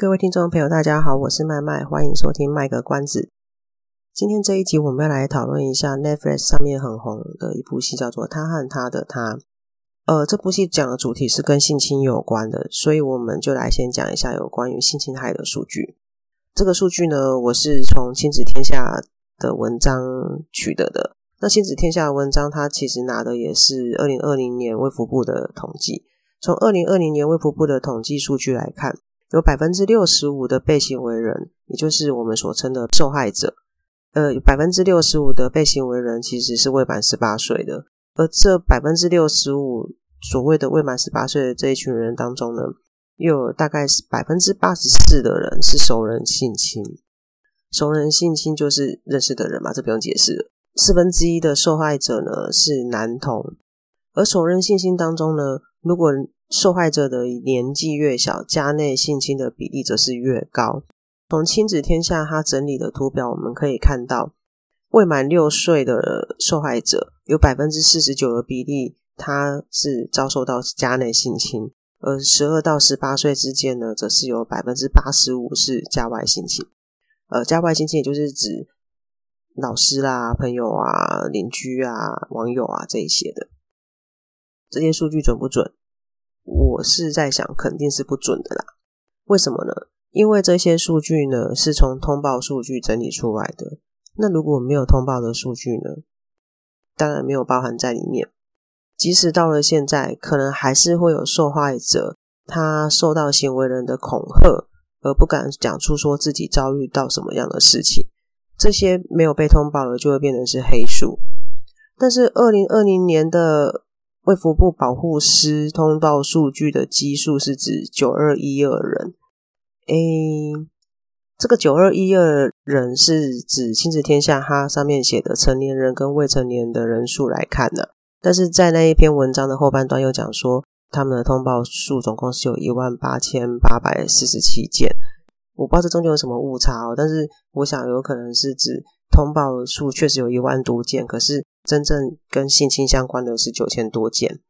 各位听众朋友，大家好，我是麦麦，欢迎收听《卖个关子》。今天这一集，我们要来讨论一下 Netflix 上面很红的一部戏，叫做《他和他的他》。呃，这部戏讲的主题是跟性侵有关的，所以我们就来先讲一下有关于性侵害的数据。这个数据呢，我是从亲子天下的文章取得的。那亲子天下的文章，它其实拿的也是二零二零年卫福部的统计。从二零二零年卫福部的统计数据来看。有百分之六十五的被行为人，也就是我们所称的受害者，呃，百分之六十五的被行为人其实是未满十八岁的，而这百分之六十五所谓的未满十八岁的这一群人当中呢，又有大概是百分之八十四的人是熟人性侵，熟人性侵就是认识的人嘛，这不用解释了。四分之一的受害者呢是男童，而熟人性侵当中呢，如果受害者的年纪越小，家内性侵的比例则是越高。从亲子天下他整理的图表，我们可以看到，未满六岁的受害者有百分之四十九的比例，他是遭受到家内性侵；而十二到十八岁之间呢，则是有百分之八十五是家外性侵。呃，家外性侵也就是指老师啦、朋友啊、邻居啊、网友啊这一些的。这些数据准不准？我是在想，肯定是不准的啦。为什么呢？因为这些数据呢是从通报数据整理出来的。那如果没有通报的数据呢？当然没有包含在里面。即使到了现在，可能还是会有受害者，他受到行为人的恐吓，而不敢讲出说自己遭遇到什么样的事情。这些没有被通报的，就会变成是黑数。但是二零二零年的。卫福部保护师通报数据的基数是指九二一二人，诶，这个九二一二人是指亲子天下它上面写的成年人跟未成年的人数来看呢。但是在那一篇文章的后半段又讲说，他们的通报数总共是有一万八千八百四十七件，我不知道这中间有什么误差哦，但是我想有可能是指通报数确实有一万多件，可是。真正跟性侵相关的是九千多件，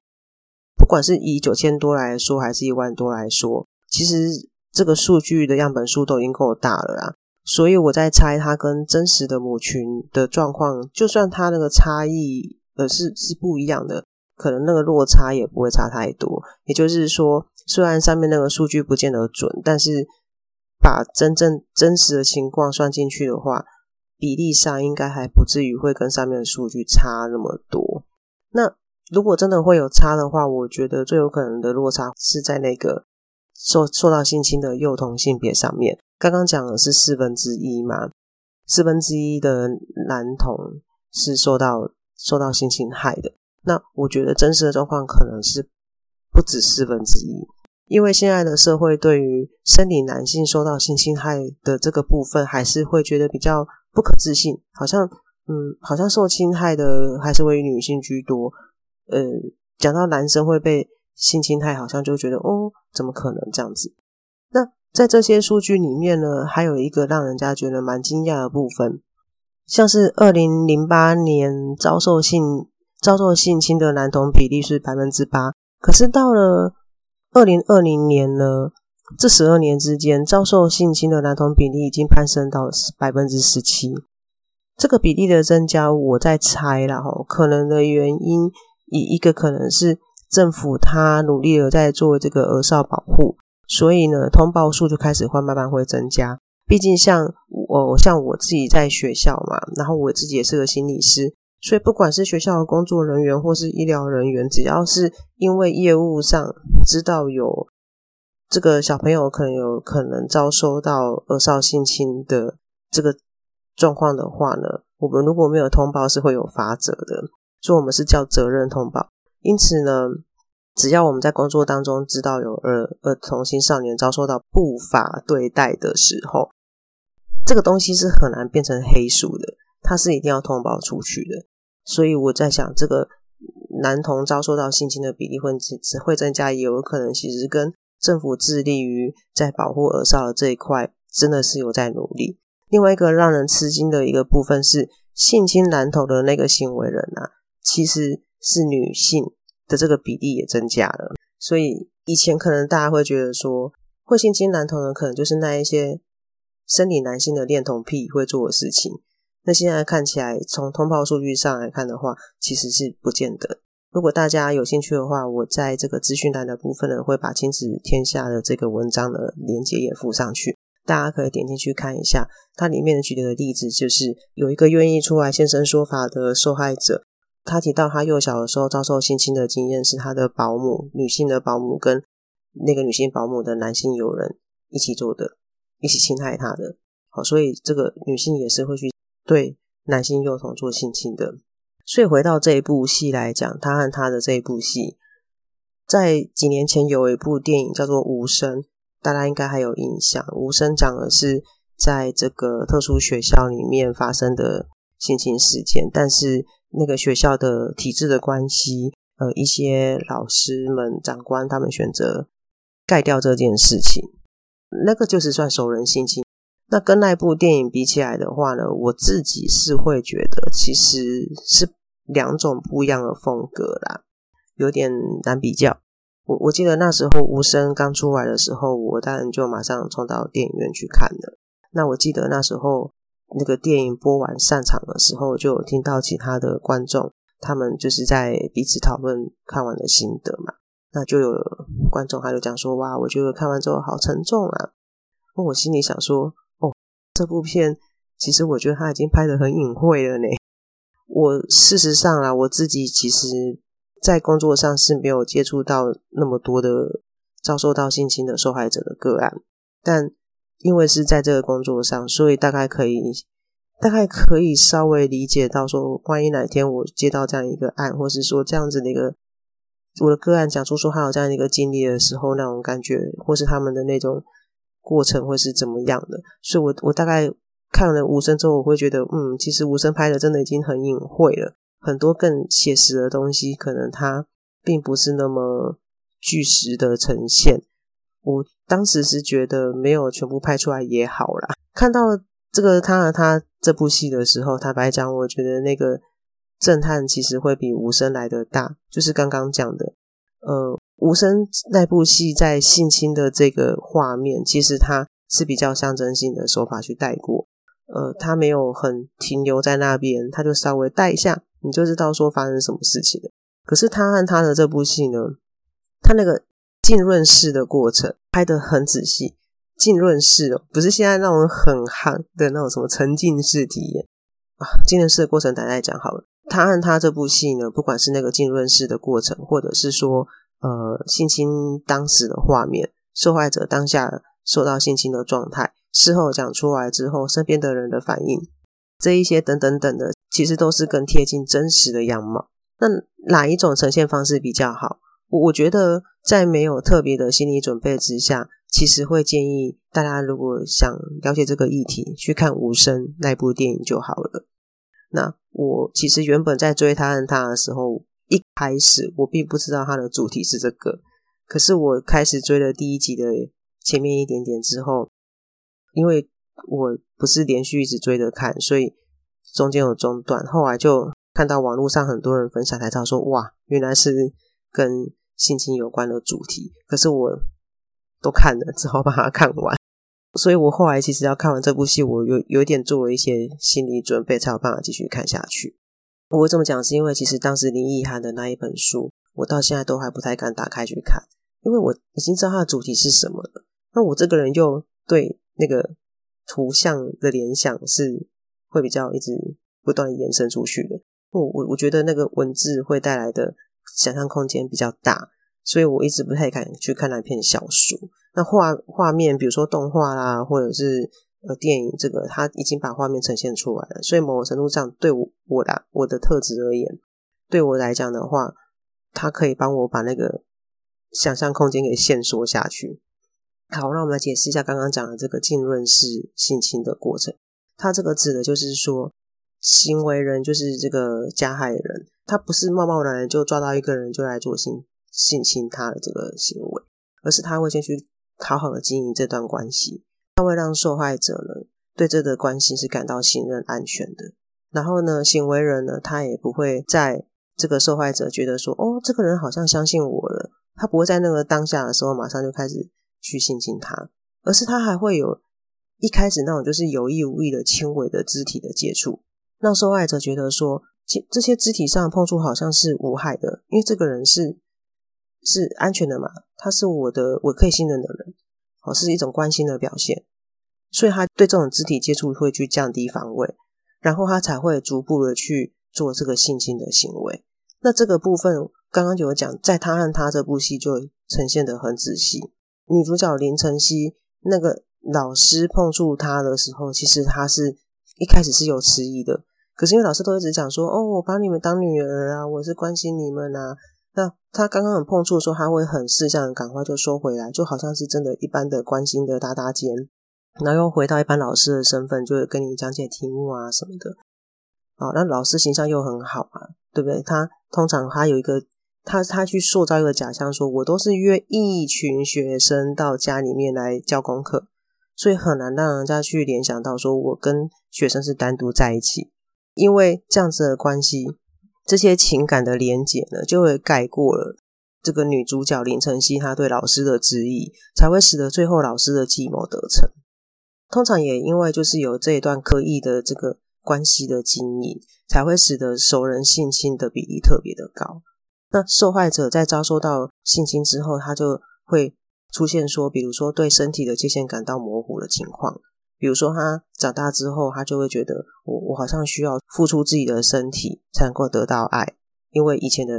不管是以九千多来说，还是一万多来说，其实这个数据的样本数都已经够大了啦。所以我在猜，它跟真实的母群的状况，就算它那个差异呃是是不一样的，可能那个落差也不会差太多。也就是说，虽然上面那个数据不见得准，但是把真正真实的情况算进去的话。比例上应该还不至于会跟上面的数据差那么多。那如果真的会有差的话，我觉得最有可能的落差是在那个受受到性侵的幼童性别上面。刚刚讲的是四分之一嘛，四分之一的男童是受到受到性侵害的。那我觉得真实的状况可能是不止四分之一，因为现在的社会对于生理男性受到性侵害的这个部分，还是会觉得比较。不可置信，好像，嗯，好像受侵害的还是为女性居多。呃，讲到男生会被性侵害，好像就觉得，哦，怎么可能这样子？那在这些数据里面呢，还有一个让人家觉得蛮惊讶的部分，像是二零零八年遭受性遭受性侵的男童比例是百分之八，可是到了二零二零年呢？这十二年之间，遭受性侵的男童比例已经攀升到百分之十七。这个比例的增加，我在猜啦，吼，可能的原因，以一个可能是政府他努力的在做这个儿少保护，所以呢，通报数就开始会慢慢会增加。毕竟像我像我自己在学校嘛，然后我自己也是个心理师，所以不管是学校的工作人员或是医疗人员，只要是因为业务上知道有。这个小朋友可能有可能遭受到儿少性侵的这个状况的话呢，我们如果没有通报是会有罚则的，所以我们是叫责任通报。因此呢，只要我们在工作当中知道有儿儿童青少年遭受到不法对待的时候，这个东西是很难变成黑数的，它是一定要通报出去的。所以我在想，这个男童遭受到性侵的比例会只会增加，也有可能其实跟政府致力于在保护儿少这一块真的是有在努力。另外一个让人吃惊的一个部分是，性侵男童的那个行为人啊，其实是女性的这个比例也增加了。所以以前可能大家会觉得说，会性侵男童的可能就是那一些生理男性的恋童癖会做的事情。那现在看起来，从通报数据上来看的话，其实是不见得。如果大家有兴趣的话，我在这个资讯栏的部分呢，会把亲子天下的这个文章的连接也附上去。大家可以点进去看一下，它里面举的例子就是有一个愿意出来现身说法的受害者，他提到他幼小的时候遭受性侵的经验，是他的保姆，女性的保姆跟那个女性保姆的男性友人一起做的，一起侵害他的。好，所以这个女性也是会去对男性幼童做性侵的。所以回到这一部戏来讲，他和他的这一部戏，在几年前有一部电影叫做《无声》。大家应该还有印象，无声讲的是在这个特殊学校里面发生的性侵事件，但是那个学校的体制的关系，呃，一些老师们、长官他们选择盖掉这件事情，那个就是算熟人性侵。那跟那部电影比起来的话呢，我自己是会觉得其实是两种不一样的风格啦，有点难比较。我我记得那时候《无声》刚出来的时候，我当然就马上冲到电影院去看了。那我记得那时候那个电影播完散场的时候，就有听到其他的观众他们就是在彼此讨论看完的心得嘛。那就有观众他就讲说：“哇，我觉得看完之后好沉重啊！”那我心里想说：“哦，这部片其实我觉得他已经拍得很隐晦了呢。”我事实上啊，我自己其实。在工作上是没有接触到那么多的遭受到性侵的受害者的个案，但因为是在这个工作上，所以大概可以大概可以稍微理解到说，万一哪天我接到这样一个案，或是说这样子的一个我的个案讲出说他有这样的一个经历的时候，那种感觉或是他们的那种过程会是怎么样的，所以我我大概看了无声之后，我会觉得，嗯，其实无声拍的真的已经很隐晦了。很多更写实的东西，可能它并不是那么具实的呈现。我当时是觉得没有全部拍出来也好啦。看到这个他和他这部戏的时候，坦白讲，我觉得那个震撼其实会比无声来的大。就是刚刚讲的，呃，无声那部戏在性侵的这个画面，其实它是比较象征性的手法去带过。呃，他没有很停留在那边，他就稍微带一下。你就知道说发生什么事情了。可是他和他的这部戏呢，他那个浸润式的过程拍得很仔细，浸润式哦，不是现在那种很夯的那种什么沉浸式体验啊。浸润式的过程，大家讲好了。他和他这部戏呢，不管是那个浸润式的过程，或者是说呃性侵当时的画面，受害者当下受到性侵的状态，事后讲出来之后，身边的人的反应。这一些等等等的，其实都是更贴近真实的样貌。那哪一种呈现方式比较好？我我觉得在没有特别的心理准备之下，其实会建议大家，如果想了解这个议题，去看《无声》那部电影就好了。那我其实原本在追他和他的时候，一开始我并不知道他的主题是这个，可是我开始追了第一集的前面一点点之后，因为。我不是连续一直追着看，所以中间有中断。后来就看到网络上很多人分享，才知道说哇，原来是跟性侵有关的主题。可是我都看了，只好把它看完。所以我后来其实要看完这部戏，我有有点做了一些心理准备，才有办法继续看下去。我这么讲，是因为其实当时林奕含的那一本书，我到现在都还不太敢打开去看，因为我已经知道它的主题是什么了。那我这个人又对那个。图像的联想是会比较一直不断延伸出去的。我我我觉得那个文字会带来的想象空间比较大，所以我一直不太敢去看那篇小说。那画画面，比如说动画啦，或者是呃电影，这个它已经把画面呈现出来了。所以某个程度上，对我我的我的特质而言，对我来讲的话，它可以帮我把那个想象空间给限缩下去。好，那我们来解释一下刚刚讲的这个浸润式性侵的过程。它这个指的就是说，行为人就是这个加害人，他不是贸贸然就抓到一个人就来做性性侵他的这个行为，而是他会先去好好的经营这段关系，他会让受害者呢对这个关系是感到信任、安全的。然后呢，行为人呢，他也不会在这个受害者觉得说，哦，这个人好像相信我了，他不会在那个当下的时候马上就开始去性侵他，而是他还会有。一开始那种就是有意无意的轻微的肢体的接触，让受害者觉得说，这些肢体上碰触好像是无害的，因为这个人是是安全的嘛，他是我的我可以信任的人，哦，是一种关心的表现，所以他对这种肢体接触会去降低防卫，然后他才会逐步的去做这个性侵的行为。那这个部分刚刚就有讲，在他和他这部戏就呈现的很仔细，女主角林晨曦那个。老师碰触她的时候，其实她是一开始是有迟疑的。可是因为老师都一直讲说：“哦，我把你们当女儿啊，我是关心你们啊。”那她刚刚很碰触的时候，他会很识相赶快就收回来，就好像是真的一般的关心的搭搭肩，然后又回到一般老师的身份，就会跟你讲解题目啊什么的。好，那老师形象又很好啊，对不对？他通常他有一个。他他去塑造一个假象，说我都是约一群学生到家里面来教功课。所以很难让人家去联想到说，我跟学生是单独在一起，因为这样子的关系，这些情感的连结呢，就会盖过了这个女主角林晨曦她对老师的质疑，才会使得最后老师的计谋得逞。通常也因为就是有这一段刻意的这个关系的经营，才会使得熟人性侵的比例特别的高。那受害者在遭受到性侵之后，他就会。出现说，比如说对身体的界限感到模糊的情况，比如说他长大之后，他就会觉得我我好像需要付出自己的身体才能够得到爱，因为以前的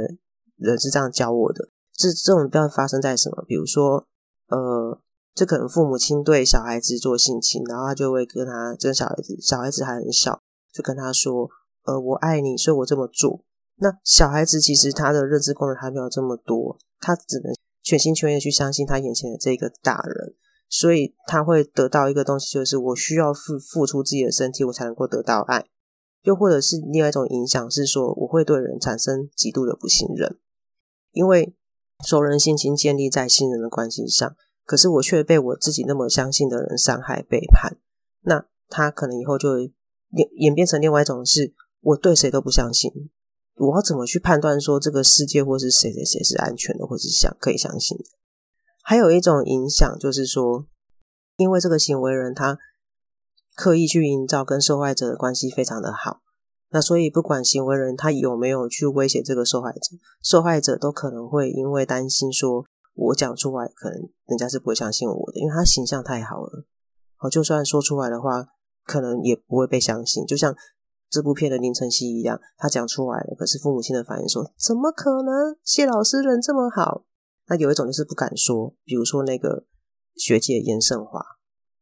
人是这样教我的。这这种要发生在什么？比如说，呃，这可能父母亲对小孩子做性侵，然后他就会跟他跟小孩子，小孩子还很小，就跟他说，呃，我爱你，所以我这么做。那小孩子其实他的认知功能还没有这么多，他只能。全心全意去相信他眼前的这个大人，所以他会得到一个东西，就是我需要付付出自己的身体，我才能够得到爱。又或者是另外一种影响是说，我会对人产生极度的不信任，因为熟人心情建立在信任的关系上，可是我却被我自己那么相信的人伤害背叛，那他可能以后就会演演变成另外一种是，我对谁都不相信。我要怎么去判断说这个世界或是谁谁谁是安全的，或是想可以相信的？还有一种影响就是说，因为这个行为人他刻意去营造跟受害者的关系非常的好，那所以不管行为人他有没有去威胁这个受害者，受害者都可能会因为担心说，我讲出来可能人家是不会相信我的，因为他形象太好了。哦，就算说出来的话，可能也不会被相信，就像。这部片的林晨曦一样，他讲出来了，可是父母亲的反应说：“怎么可能？谢老师人这么好。”那有一种就是不敢说，比如说那个学姐严胜华。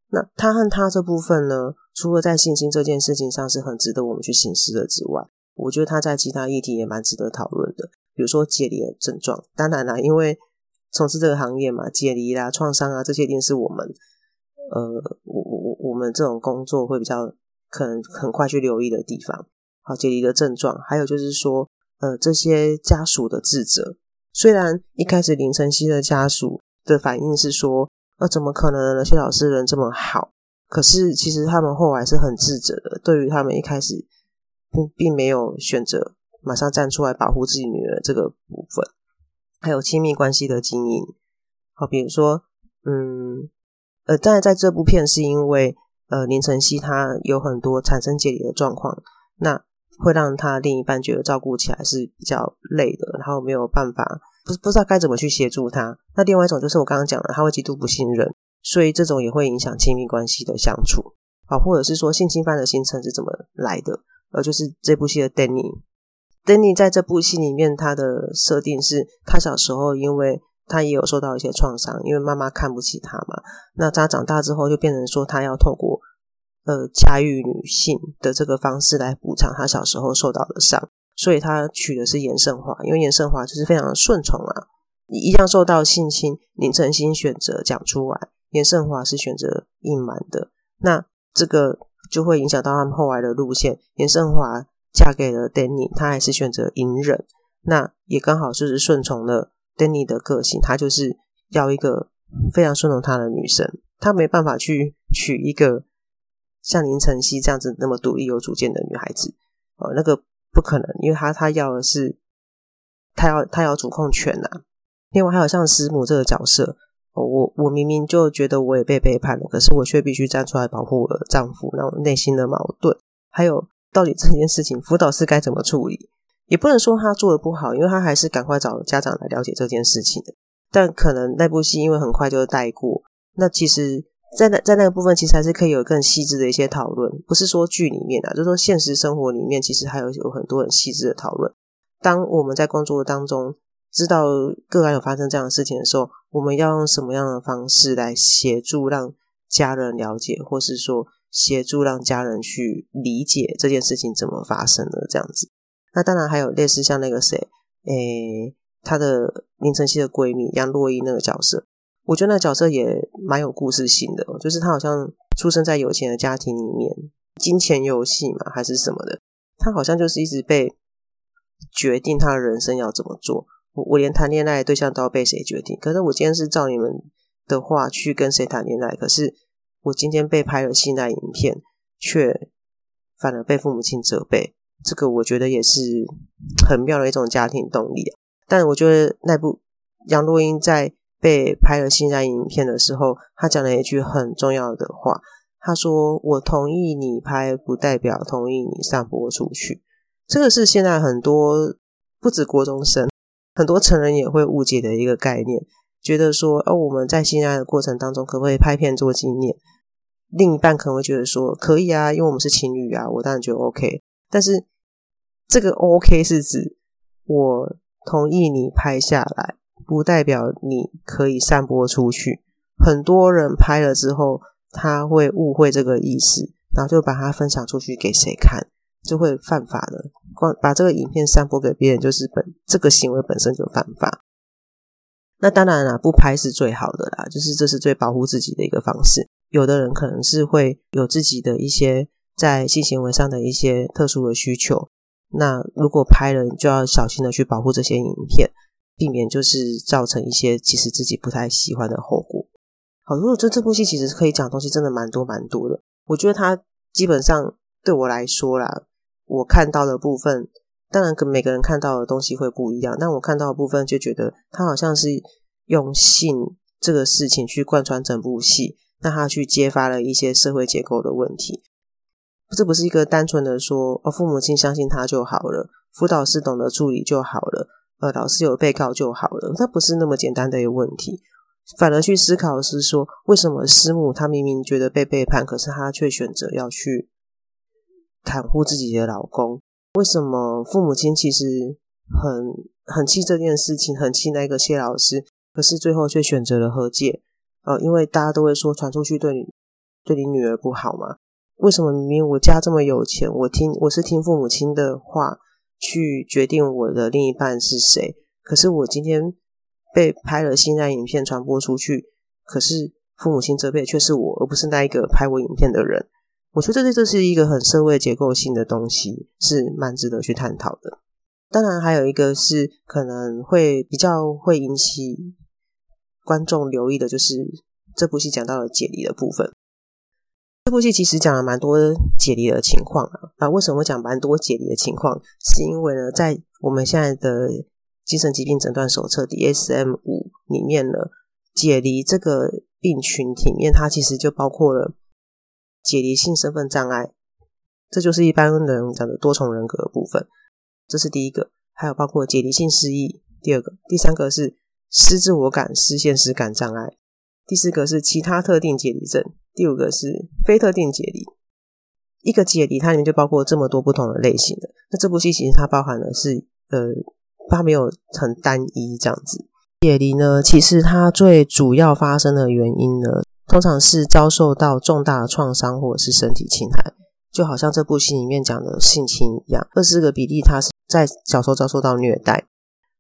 那他和他这部分呢，除了在性侵这件事情上是很值得我们去省思的之外，我觉得他在其他议题也蛮值得讨论的，比如说解离的症状。当然啦，因为从事这个行业嘛，解离啦、创伤啊这些，一定是我们呃，我我我我们这种工作会比较。可能很快去留意的地方，好，解离的症状，还有就是说，呃，这些家属的自责。虽然一开始林晨曦的家属的反应是说，呃，怎么可能呢？谢老师人这么好，可是其实他们后来是很自责的。对于他们一开始并并没有选择马上站出来保护自己女儿这个部分，还有亲密关系的经营，好，比如说，嗯，呃，当然在这部片是因为。呃，林晨曦他有很多产生解离的状况，那会让他另一半觉得照顾起来是比较累的，然后没有办法，不不知道该怎么去协助他。那另外一种就是我刚刚讲的，他会极度不信任，所以这种也会影响亲密关系的相处。好，或者是说性侵犯的形成是怎么来的？呃，就是这部戏的 Danny，Danny 在这部戏里面他的设定是他小时候因为。他也有受到一些创伤，因为妈妈看不起他嘛。那他长大之后就变成说，他要透过呃驾驭女性的这个方式来补偿他小时候受到的伤。所以他娶的是严胜华，因为严胜华就是非常的顺从啊。一样受到性侵，林晨曦选择讲出来，严胜华是选择隐瞒的。那这个就会影响到他们后来的路线。严胜华嫁给了 Danny，他还是选择隐忍。那也刚好就是顺从了 Danny 的个性，他就是要一个非常顺从他的女生，他没办法去娶一个像林晨曦这样子那么独立有主见的女孩子。呃，那个不可能，因为他他要的是他要他要主控权呐、啊。另外还有像师母这个角色，哦、我我明明就觉得我也被背叛了，可是我却必须站出来保护我的丈夫，那种内心的矛盾，还有到底这件事情辅导师该怎么处理？也不能说他做的不好，因为他还是赶快找家长来了解这件事情的。但可能那部戏因为很快就带过，那其实，在那在那个部分，其实还是可以有更细致的一些讨论。不是说剧里面啊，就是说现实生活里面，其实还有有很多很细致的讨论。当我们在工作当中知道个案有发生这样的事情的时候，我们要用什么样的方式来协助让家人了解，或是说协助让家人去理解这件事情怎么发生的这样子。那当然还有类似像那个谁，诶、欸，她的林晨曦的闺蜜杨洛伊那个角色，我觉得那个角色也蛮有故事性的，就是她好像出生在有钱的家庭里面，金钱游戏嘛还是什么的，她好像就是一直被决定她的人生要怎么做。我我连谈恋爱的对象都要被谁决定？可是我今天是照你们的话去跟谁谈恋爱，可是我今天被拍了性爱影片，却反而被父母亲责备。这个我觉得也是很妙的一种家庭动力，但我觉得那部杨若英在被拍了性爱影片的时候，她讲了一句很重要的话，她说：“我同意你拍，不代表同意你散播出去。”这个是现在很多不止国中生，很多成人也会误解的一个概念，觉得说：“哦，我们在性爱的过程当中，可不可以拍片做纪念？”另一半可能会觉得说：“可以啊，因为我们是情侣啊，我当然觉得 OK。”但是这个 OK 是指我同意你拍下来，不代表你可以散播出去。很多人拍了之后，他会误会这个意思，然后就把它分享出去给谁看，就会犯法的。光把这个影片散播给别人，就是本这个行为本身就犯法。那当然啦，不拍是最好的啦，就是这是最保护自己的一个方式。有的人可能是会有自己的一些在性行为上的一些特殊的需求。那如果拍了，就要小心的去保护这些影片，避免就是造成一些其实自己不太喜欢的后果。好，如果这这部戏其实可以讲东西真的蛮多蛮多的，我觉得它基本上对我来说啦，我看到的部分，当然跟每个人看到的东西会不一样，但我看到的部分就觉得它好像是用性这个事情去贯穿整部戏，那它去揭发了一些社会结构的问题。这不是一个单纯的说哦，父母亲相信他就好了，辅导师懂得处理就好了，呃，老师有被告就好了，那不是那么简单的一个问题。反而去思考的是说，为什么师母她明明觉得被背叛，可是她却选择要去袒护自己的老公？为什么父母亲其实很很气这件事情，很气那个谢老师，可是最后却选择了和解？呃，因为大家都会说传出去对你对你女儿不好嘛。为什么明明我家这么有钱，我听我是听父母亲的话去决定我的另一半是谁？可是我今天被拍了性爱影片传播出去，可是父母亲责备却是我，而不是那一个拍我影片的人。我觉得这这是一个很社会结构性的东西，是蛮值得去探讨的。当然，还有一个是可能会比较会引起观众留意的，就是这部戏讲到了解离的部分。这部戏其实讲了蛮多解离的情况啊，啊，为什么讲蛮多解离的情况？是因为呢，在我们现在的精神疾病诊断手册 DSM 五里面呢，解离这个病群里面，它其实就包括了解离性身份障碍，这就是一般人讲的多重人格的部分，这是第一个；还有包括解离性失忆，第二个；第三个是失自我感、失现实感障碍，第四个是其他特定解离症。第五个是非特定解离，一个解离它里面就包括这么多不同的类型的。那这部戏其实它包含的是，呃，它没有很单一这样子。解离呢，其实它最主要发生的原因呢，通常是遭受到重大的创伤或者是身体侵害，就好像这部戏里面讲的性侵一样。二十个比例他是在小时候遭受到虐待，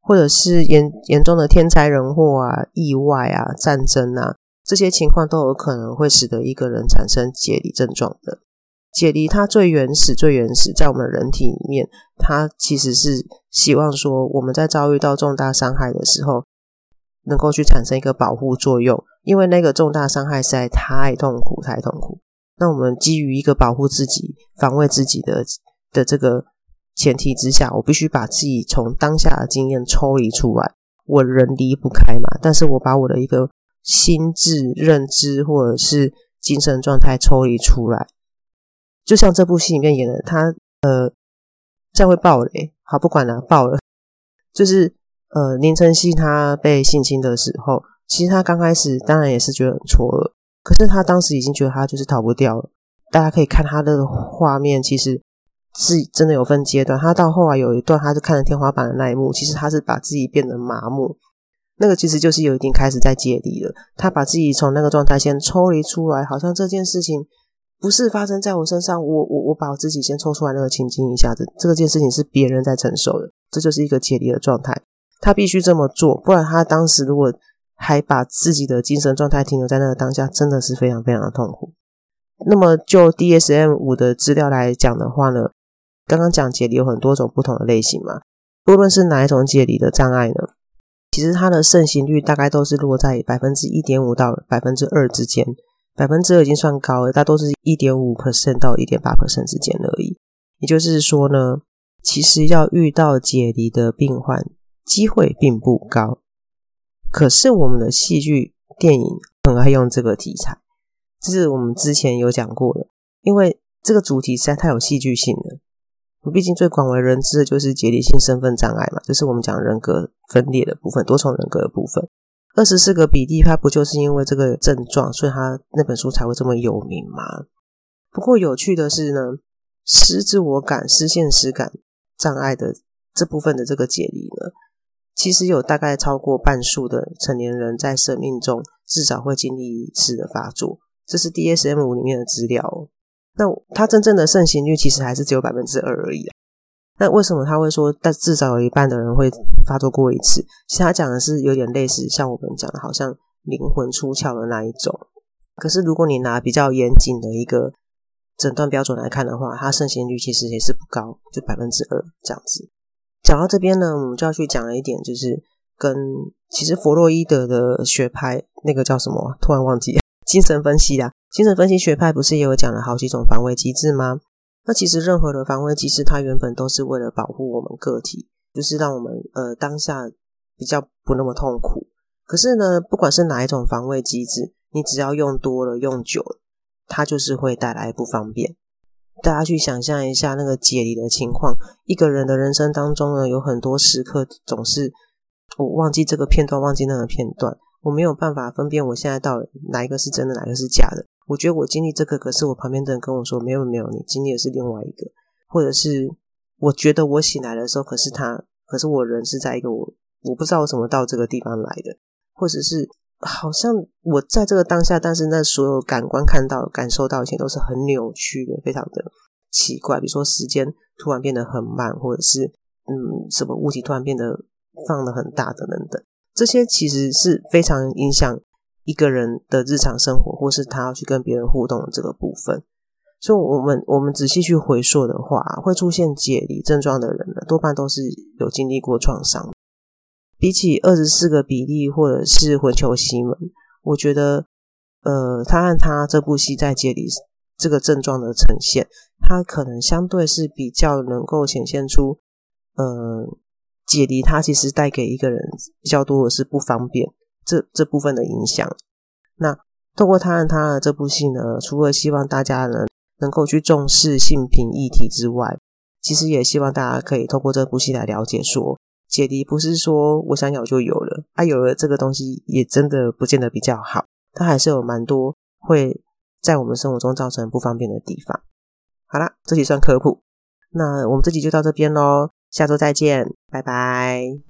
或者是严严重的天灾人祸啊、意外啊、战争啊，这些情况都有可能会使得一个人产生解离症状的。解离它最原始、最原始，在我们人体里面，它其实是希望说，我们在遭遇到重大伤害的时候，能够去产生一个保护作用，因为那个重大伤害实在太痛苦、太痛苦。那我们基于一个保护自己、防卫自己的的这个前提之下，我必须把自己从当下的经验抽离出来。我人离不开嘛，但是我把我的一个心智、认知或者是精神状态抽离出来。就像这部戏里面演的，他呃，这样会爆雷，好，不管了，爆了。就是呃，林晨曦他被性侵的时候，其实他刚开始当然也是觉得很错愕，可是他当时已经觉得他就是逃不掉了。大家可以看他的画面，其实是真的有分阶段。他到后来有一段，他是看着天花板的那一幕，其实他是把自己变得麻木，那个其实就是有一点开始在解离了。他把自己从那个状态先抽离出来，好像这件事情。不是发生在我身上，我我我把我自己先抽出来那个情境一下子，这个件事情是别人在承受的，这就是一个解离的状态，他必须这么做，不然他当时如果还把自己的精神状态停留在那个当下，真的是非常非常的痛苦。那么就 DSM 五的资料来讲的话呢，刚刚讲解离有很多种不同的类型嘛，不论是哪一种解离的障碍呢，其实它的盛行率大概都是落在百分之一点五到百分之二之间。百分之二已经算高了，大多是一点五 percent 到一点八 percent 之间而已。也就是说呢，其实要遇到解离的病患机会并不高。可是我们的戏剧电影很爱用这个题材，这是我们之前有讲过的，因为这个主题实在太有戏剧性了。毕竟最广为人知的就是解离性身份障碍嘛，就是我们讲人格分裂的部分，多重人格的部分。二十四个比例，他不就是因为这个症状，所以他那本书才会这么有名吗？不过有趣的是呢，失自我感、失现实感障碍的这部分的这个解离呢，其实有大概超过半数的成年人在生命中至少会经历一次的发作，这是 DSM 五里面的资料。那它真正的盛行率其实还是只有百分之二而已。那为什么他会说，但至少有一半的人会发作过一次？其实他讲的是有点类似，像我们讲的，好像灵魂出窍的那一种。可是如果你拿比较严谨的一个诊断标准来看的话，它盛行率其实也是不高，就百分之二这样子。讲到这边呢，我们就要去讲了一点，就是跟其实弗洛伊德的学派那个叫什么，突然忘记，精神分析啦。精神分析学派不是也有讲了好几种防卫机制吗？那其实任何的防卫机制，它原本都是为了保护我们个体，就是让我们呃当下比较不那么痛苦。可是呢，不管是哪一种防卫机制，你只要用多了、用久了，它就是会带来不方便。大家去想象一下那个解离的情况，一个人的人生当中呢，有很多时刻总是我忘记这个片段，忘记那个片段，我没有办法分辨我现在到底哪一个是真的，哪个是假的。我觉得我经历这个，可是我旁边的人跟我说没有没有，你经历的是另外一个，或者是我觉得我醒来的时候，可是他，可是我人是在一个我我不知道我怎么到这个地方来的，或者是好像我在这个当下，但是那所有感官看到、感受到一切都是很扭曲的，非常的奇怪。比如说时间突然变得很慢，或者是嗯什么物体突然变得放得很大的等等，这些其实是非常影响。一个人的日常生活，或是他要去跟别人互动的这个部分，所以，我们我们仔细去回溯的话，会出现解离症状的人呢，多半都是有经历过创伤。比起二十四个比利或者是魂球西门，我觉得，呃，他和他这部戏在解离这个症状的呈现，他可能相对是比较能够显现出，呃，解离他其实带给一个人比较多的是不方便。这这部分的影响，那透过他和他的这部戏呢，除了希望大家呢能够去重视性平议题之外，其实也希望大家可以透过这部戏来了解说，解离不是说我想有就有了，啊有了这个东西也真的不见得比较好，它还是有蛮多会在我们生活中造成不方便的地方。好啦，这集算科普，那我们这集就到这边喽，下周再见，拜拜。